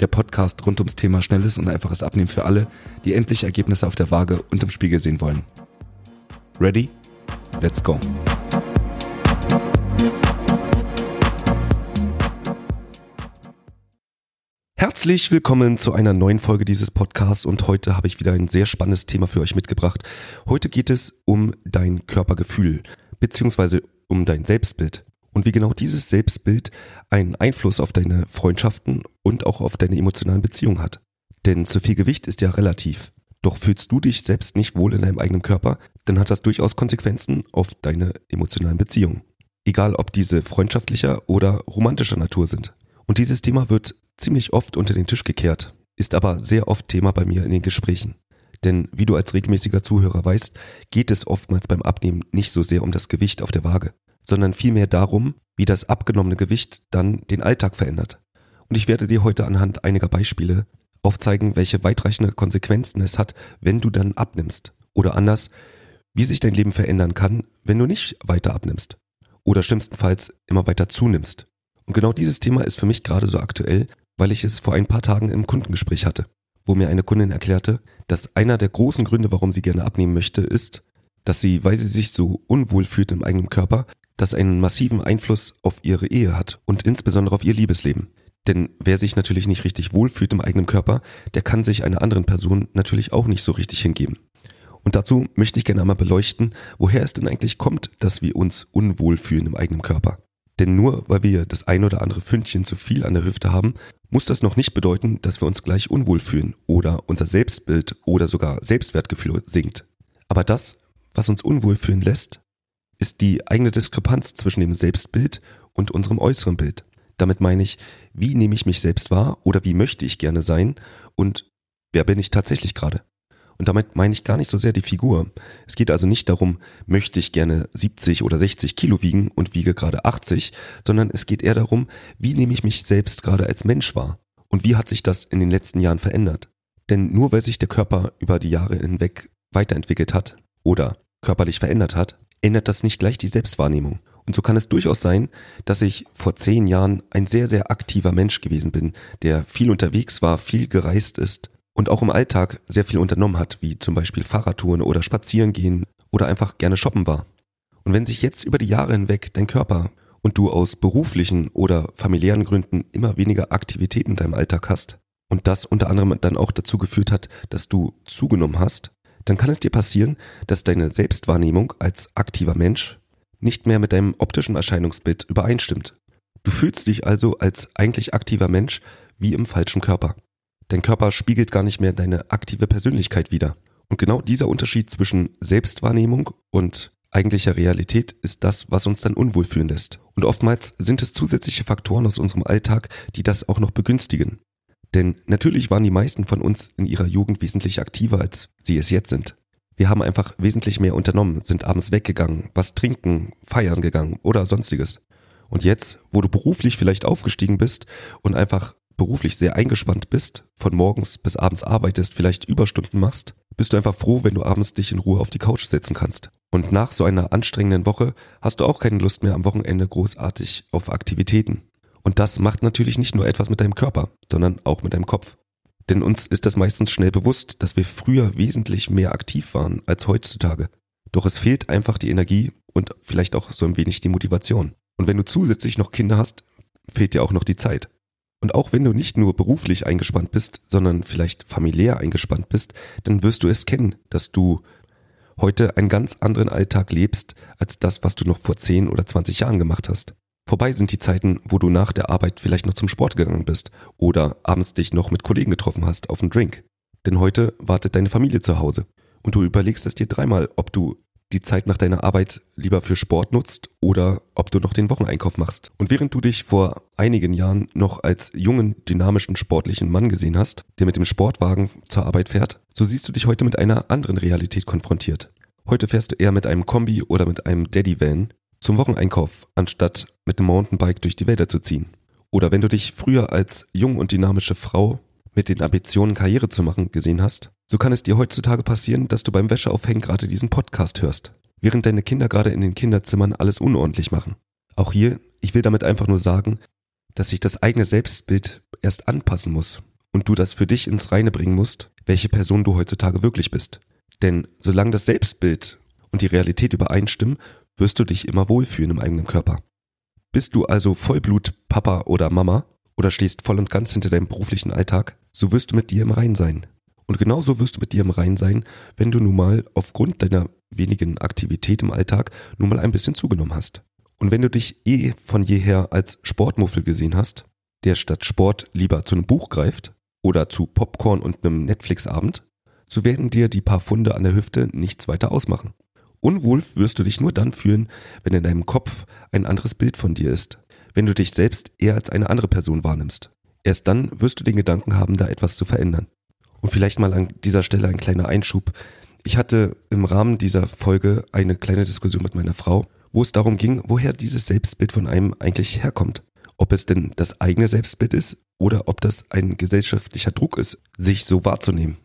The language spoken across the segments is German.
Der Podcast rund ums Thema schnelles und einfaches Abnehmen für alle, die endlich Ergebnisse auf der Waage und im Spiegel sehen wollen. Ready? Let's go! Herzlich willkommen zu einer neuen Folge dieses Podcasts und heute habe ich wieder ein sehr spannendes Thema für euch mitgebracht. Heute geht es um dein Körpergefühl beziehungsweise um dein Selbstbild und wie genau dieses Selbstbild einen Einfluss auf deine Freundschaften und auch auf deine emotionalen Beziehungen hat. Denn zu viel Gewicht ist ja relativ. Doch fühlst du dich selbst nicht wohl in deinem eigenen Körper, dann hat das durchaus Konsequenzen auf deine emotionalen Beziehungen. Egal ob diese freundschaftlicher oder romantischer Natur sind. Und dieses Thema wird ziemlich oft unter den Tisch gekehrt, ist aber sehr oft Thema bei mir in den Gesprächen. Denn wie du als regelmäßiger Zuhörer weißt, geht es oftmals beim Abnehmen nicht so sehr um das Gewicht auf der Waage sondern vielmehr darum, wie das abgenommene Gewicht dann den Alltag verändert. Und ich werde dir heute anhand einiger Beispiele aufzeigen, welche weitreichende Konsequenzen es hat, wenn du dann abnimmst. Oder anders, wie sich dein Leben verändern kann, wenn du nicht weiter abnimmst. Oder schlimmstenfalls immer weiter zunimmst. Und genau dieses Thema ist für mich gerade so aktuell, weil ich es vor ein paar Tagen im Kundengespräch hatte, wo mir eine Kundin erklärte, dass einer der großen Gründe, warum sie gerne abnehmen möchte, ist, dass sie, weil sie sich so unwohl fühlt im eigenen Körper, das einen massiven Einfluss auf ihre Ehe hat und insbesondere auf ihr Liebesleben. Denn wer sich natürlich nicht richtig wohlfühlt im eigenen Körper, der kann sich einer anderen Person natürlich auch nicht so richtig hingeben. Und dazu möchte ich gerne einmal beleuchten, woher es denn eigentlich kommt, dass wir uns unwohl fühlen im eigenen Körper. Denn nur weil wir das ein oder andere Fündchen zu viel an der Hüfte haben, muss das noch nicht bedeuten, dass wir uns gleich unwohl fühlen oder unser Selbstbild oder sogar Selbstwertgefühl sinkt. Aber das, was uns unwohl fühlen lässt, ist die eigene Diskrepanz zwischen dem Selbstbild und unserem äußeren Bild. Damit meine ich, wie nehme ich mich selbst wahr oder wie möchte ich gerne sein und wer bin ich tatsächlich gerade? Und damit meine ich gar nicht so sehr die Figur. Es geht also nicht darum, möchte ich gerne 70 oder 60 Kilo wiegen und wiege gerade 80, sondern es geht eher darum, wie nehme ich mich selbst gerade als Mensch wahr? Und wie hat sich das in den letzten Jahren verändert? Denn nur weil sich der Körper über die Jahre hinweg weiterentwickelt hat oder körperlich verändert hat, ändert das nicht gleich die Selbstwahrnehmung. Und so kann es durchaus sein, dass ich vor zehn Jahren ein sehr, sehr aktiver Mensch gewesen bin, der viel unterwegs war, viel gereist ist und auch im Alltag sehr viel unternommen hat, wie zum Beispiel Fahrradtouren oder Spazierengehen oder einfach gerne shoppen war. Und wenn sich jetzt über die Jahre hinweg dein Körper und du aus beruflichen oder familiären Gründen immer weniger Aktivitäten in deinem Alltag hast und das unter anderem dann auch dazu geführt hat, dass du zugenommen hast, dann kann es dir passieren, dass deine Selbstwahrnehmung als aktiver Mensch nicht mehr mit deinem optischen Erscheinungsbild übereinstimmt. Du fühlst dich also als eigentlich aktiver Mensch wie im falschen Körper. Dein Körper spiegelt gar nicht mehr deine aktive Persönlichkeit wider. Und genau dieser Unterschied zwischen Selbstwahrnehmung und eigentlicher Realität ist das, was uns dann unwohl fühlen lässt. Und oftmals sind es zusätzliche Faktoren aus unserem Alltag, die das auch noch begünstigen. Denn natürlich waren die meisten von uns in ihrer Jugend wesentlich aktiver, als sie es jetzt sind. Wir haben einfach wesentlich mehr unternommen, sind abends weggegangen, was trinken, feiern gegangen oder sonstiges. Und jetzt, wo du beruflich vielleicht aufgestiegen bist und einfach beruflich sehr eingespannt bist, von morgens bis abends arbeitest, vielleicht Überstunden machst, bist du einfach froh, wenn du abends dich in Ruhe auf die Couch setzen kannst. Und nach so einer anstrengenden Woche hast du auch keine Lust mehr am Wochenende großartig auf Aktivitäten. Und das macht natürlich nicht nur etwas mit deinem Körper, sondern auch mit deinem Kopf. Denn uns ist das meistens schnell bewusst, dass wir früher wesentlich mehr aktiv waren als heutzutage. Doch es fehlt einfach die Energie und vielleicht auch so ein wenig die Motivation. Und wenn du zusätzlich noch Kinder hast, fehlt dir auch noch die Zeit. Und auch wenn du nicht nur beruflich eingespannt bist, sondern vielleicht familiär eingespannt bist, dann wirst du es kennen, dass du heute einen ganz anderen Alltag lebst als das, was du noch vor 10 oder 20 Jahren gemacht hast. Vorbei sind die Zeiten, wo du nach der Arbeit vielleicht noch zum Sport gegangen bist oder abends dich noch mit Kollegen getroffen hast auf einen Drink. Denn heute wartet deine Familie zu Hause und du überlegst es dir dreimal, ob du die Zeit nach deiner Arbeit lieber für Sport nutzt oder ob du noch den Wocheneinkauf machst. Und während du dich vor einigen Jahren noch als jungen, dynamischen, sportlichen Mann gesehen hast, der mit dem Sportwagen zur Arbeit fährt, so siehst du dich heute mit einer anderen Realität konfrontiert. Heute fährst du eher mit einem Kombi oder mit einem Daddy-Van zum Wocheneinkauf, anstatt mit einem Mountainbike durch die Wälder zu ziehen. Oder wenn du dich früher als jung und dynamische Frau mit den Ambitionen, Karriere zu machen, gesehen hast, so kann es dir heutzutage passieren, dass du beim Wäscheaufhängen gerade diesen Podcast hörst, während deine Kinder gerade in den Kinderzimmern alles unordentlich machen. Auch hier, ich will damit einfach nur sagen, dass sich das eigene Selbstbild erst anpassen muss und du das für dich ins Reine bringen musst, welche Person du heutzutage wirklich bist. Denn solange das Selbstbild und die Realität übereinstimmen, wirst du dich immer wohlfühlen im eigenen Körper. Bist du also Vollblut Papa oder Mama oder stehst voll und ganz hinter deinem beruflichen Alltag, so wirst du mit dir im Rein sein. Und genauso wirst du mit dir im Rein sein, wenn du nun mal aufgrund deiner wenigen Aktivität im Alltag nun mal ein bisschen zugenommen hast. Und wenn du dich eh von jeher als Sportmuffel gesehen hast, der statt Sport lieber zu einem Buch greift oder zu Popcorn und einem Netflix-Abend, so werden dir die paar Funde an der Hüfte nichts weiter ausmachen. Unwohl wirst du dich nur dann fühlen, wenn in deinem Kopf ein anderes Bild von dir ist, wenn du dich selbst eher als eine andere Person wahrnimmst. Erst dann wirst du den Gedanken haben, da etwas zu verändern. Und vielleicht mal an dieser Stelle ein kleiner Einschub. Ich hatte im Rahmen dieser Folge eine kleine Diskussion mit meiner Frau, wo es darum ging, woher dieses Selbstbild von einem eigentlich herkommt. Ob es denn das eigene Selbstbild ist oder ob das ein gesellschaftlicher Druck ist, sich so wahrzunehmen.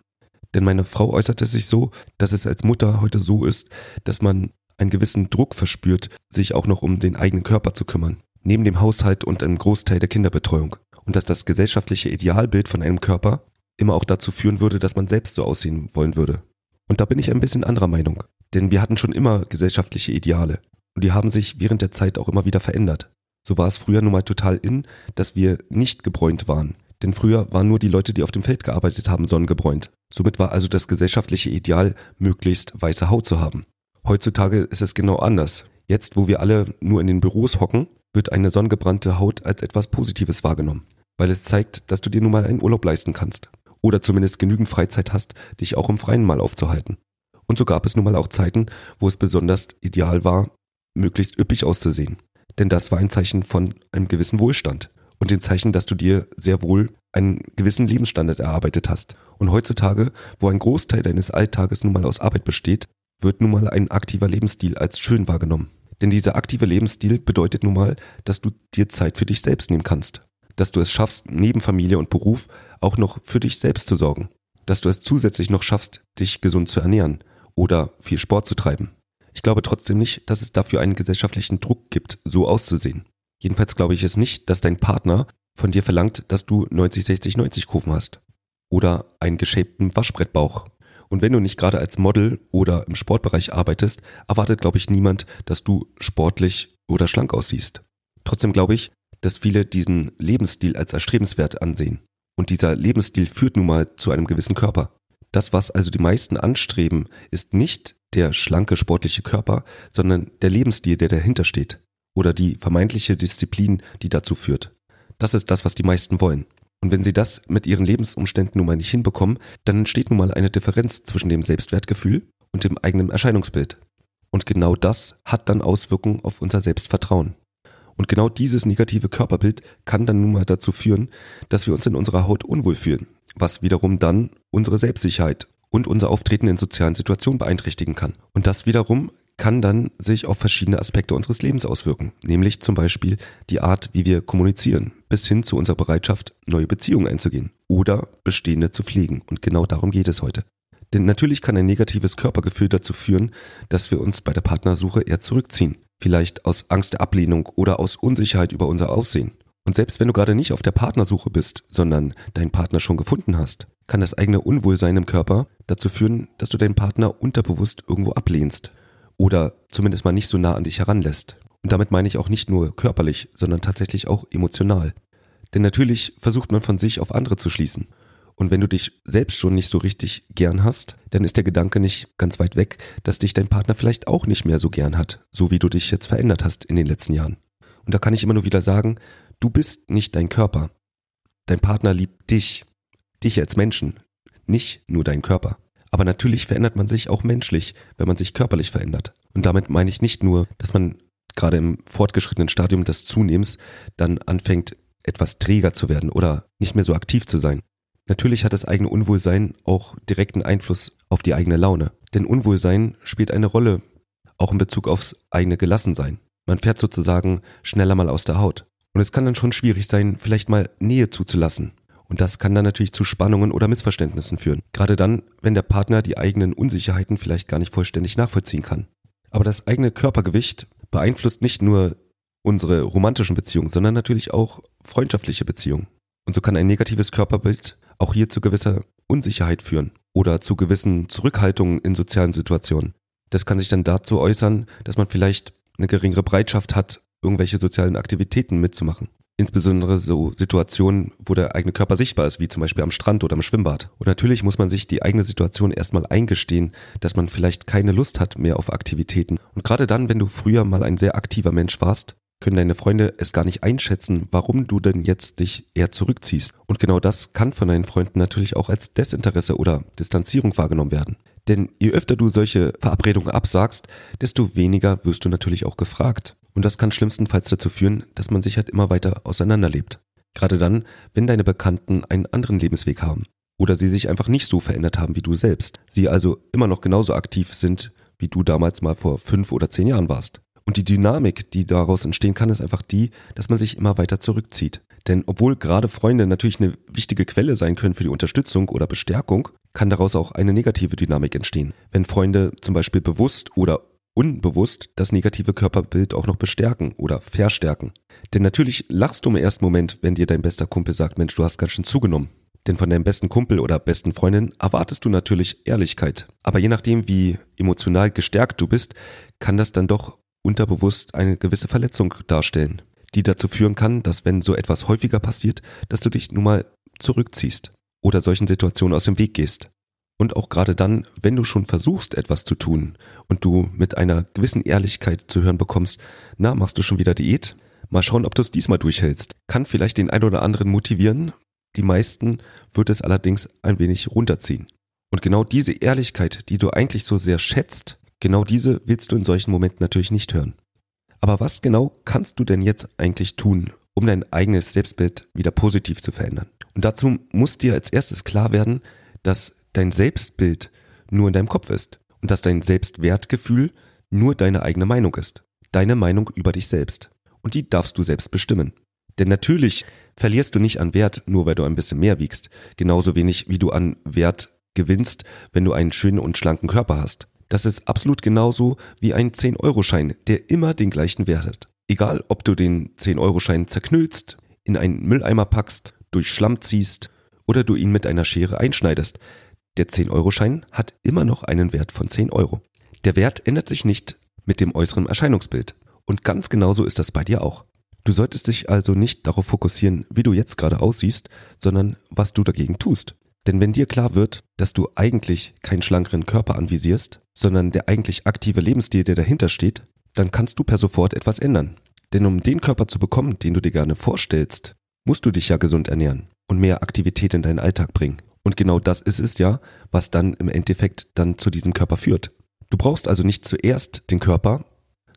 Denn meine Frau äußerte sich so, dass es als Mutter heute so ist, dass man einen gewissen Druck verspürt, sich auch noch um den eigenen Körper zu kümmern. Neben dem Haushalt und einem Großteil der Kinderbetreuung und dass das gesellschaftliche Idealbild von einem Körper immer auch dazu führen würde, dass man selbst so aussehen wollen würde. Und da bin ich ein bisschen anderer Meinung, denn wir hatten schon immer gesellschaftliche Ideale und die haben sich während der Zeit auch immer wieder verändert. So war es früher nun mal total in, dass wir nicht gebräunt waren, denn früher waren nur die Leute, die auf dem Feld gearbeitet haben, sonnengebräunt. Somit war also das gesellschaftliche Ideal, möglichst weiße Haut zu haben. Heutzutage ist es genau anders. Jetzt, wo wir alle nur in den Büros hocken, wird eine sonnengebrannte Haut als etwas Positives wahrgenommen, weil es zeigt, dass du dir nun mal einen Urlaub leisten kannst oder zumindest genügend Freizeit hast, dich auch im Freien mal aufzuhalten. Und so gab es nun mal auch Zeiten, wo es besonders ideal war, möglichst üppig auszusehen. Denn das war ein Zeichen von einem gewissen Wohlstand und dem Zeichen, dass du dir sehr wohl einen gewissen Lebensstandard erarbeitet hast. Und heutzutage, wo ein Großteil deines Alltages nun mal aus Arbeit besteht, wird nun mal ein aktiver Lebensstil als schön wahrgenommen. Denn dieser aktive Lebensstil bedeutet nun mal, dass du dir Zeit für dich selbst nehmen kannst. Dass du es schaffst, neben Familie und Beruf auch noch für dich selbst zu sorgen. Dass du es zusätzlich noch schaffst, dich gesund zu ernähren oder viel Sport zu treiben. Ich glaube trotzdem nicht, dass es dafür einen gesellschaftlichen Druck gibt, so auszusehen. Jedenfalls glaube ich es nicht, dass dein Partner von dir verlangt, dass du 90, 60, 90 Kurven hast. Oder einen geschäbten Waschbrettbauch und wenn du nicht gerade als Model oder im Sportbereich arbeitest, erwartet, glaube ich, niemand, dass du sportlich oder schlank aussiehst. Trotzdem glaube ich, dass viele diesen Lebensstil als erstrebenswert ansehen. Und dieser Lebensstil führt nun mal zu einem gewissen Körper. Das, was also die meisten anstreben, ist nicht der schlanke sportliche Körper, sondern der Lebensstil, der dahinter steht. Oder die vermeintliche Disziplin, die dazu führt. Das ist das, was die meisten wollen. Und wenn sie das mit ihren Lebensumständen nun mal nicht hinbekommen, dann entsteht nun mal eine Differenz zwischen dem Selbstwertgefühl und dem eigenen Erscheinungsbild. Und genau das hat dann Auswirkungen auf unser Selbstvertrauen. Und genau dieses negative Körperbild kann dann nun mal dazu führen, dass wir uns in unserer Haut unwohl fühlen, was wiederum dann unsere Selbstsicherheit und unser Auftreten in sozialen Situationen beeinträchtigen kann. Und das wiederum kann dann sich auf verschiedene Aspekte unseres Lebens auswirken, nämlich zum Beispiel die Art, wie wir kommunizieren, bis hin zu unserer Bereitschaft, neue Beziehungen einzugehen oder bestehende zu pflegen. Und genau darum geht es heute. Denn natürlich kann ein negatives Körpergefühl dazu führen, dass wir uns bei der Partnersuche eher zurückziehen, vielleicht aus Angst der Ablehnung oder aus Unsicherheit über unser Aussehen. Und selbst wenn du gerade nicht auf der Partnersuche bist, sondern deinen Partner schon gefunden hast, kann das eigene Unwohlsein im Körper dazu führen, dass du deinen Partner unterbewusst irgendwo ablehnst oder zumindest mal nicht so nah an dich heranlässt. Und damit meine ich auch nicht nur körperlich, sondern tatsächlich auch emotional. Denn natürlich versucht man von sich auf andere zu schließen. Und wenn du dich selbst schon nicht so richtig gern hast, dann ist der Gedanke nicht ganz weit weg, dass dich dein Partner vielleicht auch nicht mehr so gern hat, so wie du dich jetzt verändert hast in den letzten Jahren. Und da kann ich immer nur wieder sagen, du bist nicht dein Körper. Dein Partner liebt dich, dich als Menschen, nicht nur deinen Körper. Aber natürlich verändert man sich auch menschlich, wenn man sich körperlich verändert. Und damit meine ich nicht nur, dass man gerade im fortgeschrittenen Stadium des Zunehmens dann anfängt, etwas träger zu werden oder nicht mehr so aktiv zu sein. Natürlich hat das eigene Unwohlsein auch direkten Einfluss auf die eigene Laune. Denn Unwohlsein spielt eine Rolle, auch in Bezug aufs eigene Gelassensein. Man fährt sozusagen schneller mal aus der Haut. Und es kann dann schon schwierig sein, vielleicht mal Nähe zuzulassen. Und das kann dann natürlich zu Spannungen oder Missverständnissen führen. Gerade dann, wenn der Partner die eigenen Unsicherheiten vielleicht gar nicht vollständig nachvollziehen kann. Aber das eigene Körpergewicht beeinflusst nicht nur unsere romantischen Beziehungen, sondern natürlich auch freundschaftliche Beziehungen. Und so kann ein negatives Körperbild auch hier zu gewisser Unsicherheit führen oder zu gewissen Zurückhaltungen in sozialen Situationen. Das kann sich dann dazu äußern, dass man vielleicht eine geringere Bereitschaft hat, irgendwelche sozialen Aktivitäten mitzumachen. Insbesondere so Situationen, wo der eigene Körper sichtbar ist, wie zum Beispiel am Strand oder im Schwimmbad. Und natürlich muss man sich die eigene Situation erstmal eingestehen, dass man vielleicht keine Lust hat mehr auf Aktivitäten. Und gerade dann, wenn du früher mal ein sehr aktiver Mensch warst, können deine Freunde es gar nicht einschätzen, warum du denn jetzt dich eher zurückziehst. Und genau das kann von deinen Freunden natürlich auch als Desinteresse oder Distanzierung wahrgenommen werden. Denn je öfter du solche Verabredungen absagst, desto weniger wirst du natürlich auch gefragt. Und das kann schlimmstenfalls dazu führen, dass man sich halt immer weiter auseinanderlebt. Gerade dann, wenn deine Bekannten einen anderen Lebensweg haben. Oder sie sich einfach nicht so verändert haben wie du selbst. Sie also immer noch genauso aktiv sind, wie du damals mal vor fünf oder zehn Jahren warst. Und die Dynamik, die daraus entstehen kann, ist einfach die, dass man sich immer weiter zurückzieht. Denn obwohl gerade Freunde natürlich eine wichtige Quelle sein können für die Unterstützung oder Bestärkung, kann daraus auch eine negative Dynamik entstehen. Wenn Freunde zum Beispiel bewusst oder unbewusst das negative Körperbild auch noch bestärken oder verstärken. Denn natürlich lachst du im ersten Moment, wenn dir dein bester Kumpel sagt, Mensch, du hast ganz schön zugenommen. Denn von deinem besten Kumpel oder besten Freundin erwartest du natürlich Ehrlichkeit. Aber je nachdem, wie emotional gestärkt du bist, kann das dann doch unterbewusst eine gewisse Verletzung darstellen, die dazu führen kann, dass wenn so etwas häufiger passiert, dass du dich nun mal zurückziehst oder solchen Situationen aus dem Weg gehst. Und auch gerade dann, wenn du schon versuchst, etwas zu tun und du mit einer gewissen Ehrlichkeit zu hören bekommst, na, machst du schon wieder Diät? Mal schauen, ob du es diesmal durchhältst. Kann vielleicht den ein oder anderen motivieren. Die meisten wird es allerdings ein wenig runterziehen. Und genau diese Ehrlichkeit, die du eigentlich so sehr schätzt, Genau diese willst du in solchen Momenten natürlich nicht hören. Aber was genau kannst du denn jetzt eigentlich tun, um dein eigenes Selbstbild wieder positiv zu verändern? Und dazu muss dir als erstes klar werden, dass dein Selbstbild nur in deinem Kopf ist und dass dein Selbstwertgefühl nur deine eigene Meinung ist. Deine Meinung über dich selbst. Und die darfst du selbst bestimmen. Denn natürlich verlierst du nicht an Wert, nur weil du ein bisschen mehr wiegst. Genauso wenig wie du an Wert gewinnst, wenn du einen schönen und schlanken Körper hast. Das ist absolut genauso wie ein 10-Euro-Schein, der immer den gleichen Wert hat. Egal, ob du den 10-Euro-Schein zerknüllst, in einen Mülleimer packst, durch Schlamm ziehst oder du ihn mit einer Schere einschneidest. Der 10-Euro-Schein hat immer noch einen Wert von 10 Euro. Der Wert ändert sich nicht mit dem äußeren Erscheinungsbild. Und ganz genauso ist das bei dir auch. Du solltest dich also nicht darauf fokussieren, wie du jetzt gerade aussiehst, sondern was du dagegen tust. Denn wenn dir klar wird, dass du eigentlich keinen schlankeren Körper anvisierst, sondern der eigentlich aktive Lebensstil, der dahinter steht, dann kannst du per sofort etwas ändern. Denn um den Körper zu bekommen, den du dir gerne vorstellst, musst du dich ja gesund ernähren und mehr Aktivität in deinen Alltag bringen. Und genau das ist es ja, was dann im Endeffekt dann zu diesem Körper führt. Du brauchst also nicht zuerst den Körper,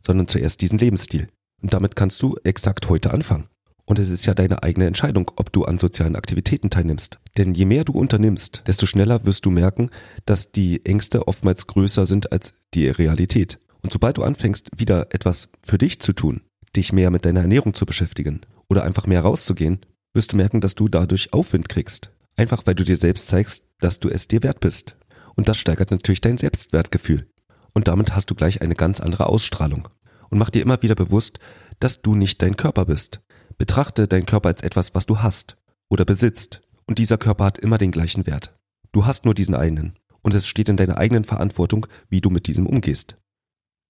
sondern zuerst diesen Lebensstil. Und damit kannst du exakt heute anfangen. Und es ist ja deine eigene Entscheidung, ob du an sozialen Aktivitäten teilnimmst. Denn je mehr du unternimmst, desto schneller wirst du merken, dass die Ängste oftmals größer sind als die Realität. Und sobald du anfängst, wieder etwas für dich zu tun, dich mehr mit deiner Ernährung zu beschäftigen oder einfach mehr rauszugehen, wirst du merken, dass du dadurch Aufwind kriegst. Einfach weil du dir selbst zeigst, dass du es dir wert bist. Und das steigert natürlich dein Selbstwertgefühl. Und damit hast du gleich eine ganz andere Ausstrahlung. Und mach dir immer wieder bewusst, dass du nicht dein Körper bist, Betrachte deinen Körper als etwas, was du hast oder besitzt. Und dieser Körper hat immer den gleichen Wert. Du hast nur diesen einen. Und es steht in deiner eigenen Verantwortung, wie du mit diesem umgehst.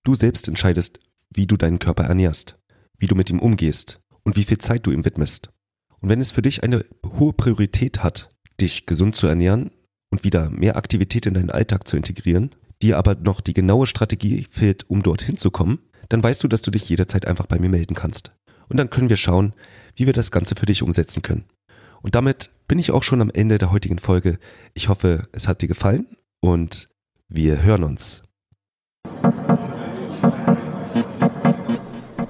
Du selbst entscheidest, wie du deinen Körper ernährst, wie du mit ihm umgehst und wie viel Zeit du ihm widmest. Und wenn es für dich eine hohe Priorität hat, dich gesund zu ernähren und wieder mehr Aktivität in deinen Alltag zu integrieren, dir aber noch die genaue Strategie fehlt, um dorthin zu kommen, dann weißt du, dass du dich jederzeit einfach bei mir melden kannst und dann können wir schauen, wie wir das Ganze für dich umsetzen können. Und damit bin ich auch schon am Ende der heutigen Folge. Ich hoffe, es hat dir gefallen und wir hören uns.